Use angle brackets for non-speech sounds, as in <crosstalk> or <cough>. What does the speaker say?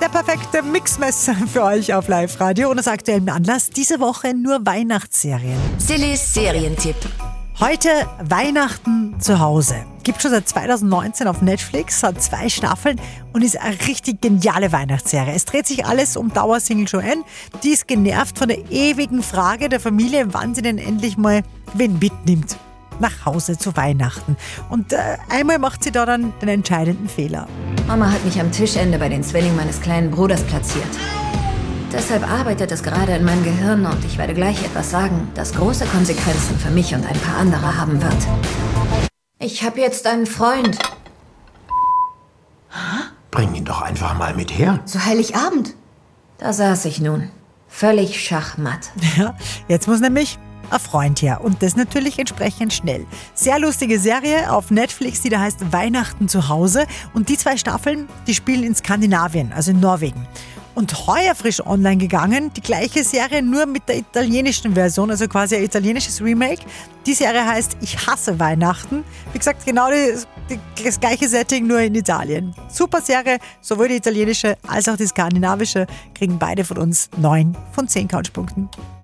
der perfekte Mixmesser <laughs> für euch auf Live-Radio und aus aktuellem Anlass diese Woche nur Weihnachtsserien. Sillis Serientipp. Heute Weihnachten zu Hause. Gibt schon seit 2019 auf Netflix, hat zwei Staffeln und ist eine richtig geniale Weihnachtsserie. Es dreht sich alles um Dauersingle Joanne. Die ist genervt von der ewigen Frage der Familie, wann sie denn endlich mal wen mitnimmt nach Hause zu Weihnachten. Und äh, einmal macht sie da dann den entscheidenden Fehler. Mama hat mich am Tischende bei den Zwillingen meines kleinen Bruders platziert. Deshalb arbeitet es gerade in meinem Gehirn und ich werde gleich etwas sagen, das große Konsequenzen für mich und ein paar andere haben wird. Ich habe jetzt einen Freund. Bring ihn doch einfach mal mit her. Zu Heiligabend. Da saß ich nun, völlig schachmatt. <laughs> Ja, jetzt muss nämlich ein Freund her und das natürlich entsprechend schnell. Sehr lustige Serie auf Netflix, die da heißt Weihnachten zu Hause und die zwei Staffeln, die spielen in Skandinavien, also in Norwegen. Und heuer frisch online gegangen, die gleiche Serie nur mit der italienischen Version, also quasi ein italienisches Remake. Die Serie heißt Ich hasse Weihnachten. Wie gesagt, genau das, das gleiche Setting, nur in Italien. Super Serie, sowohl die italienische als auch die skandinavische kriegen beide von uns 9 von 10 Couchpunkten.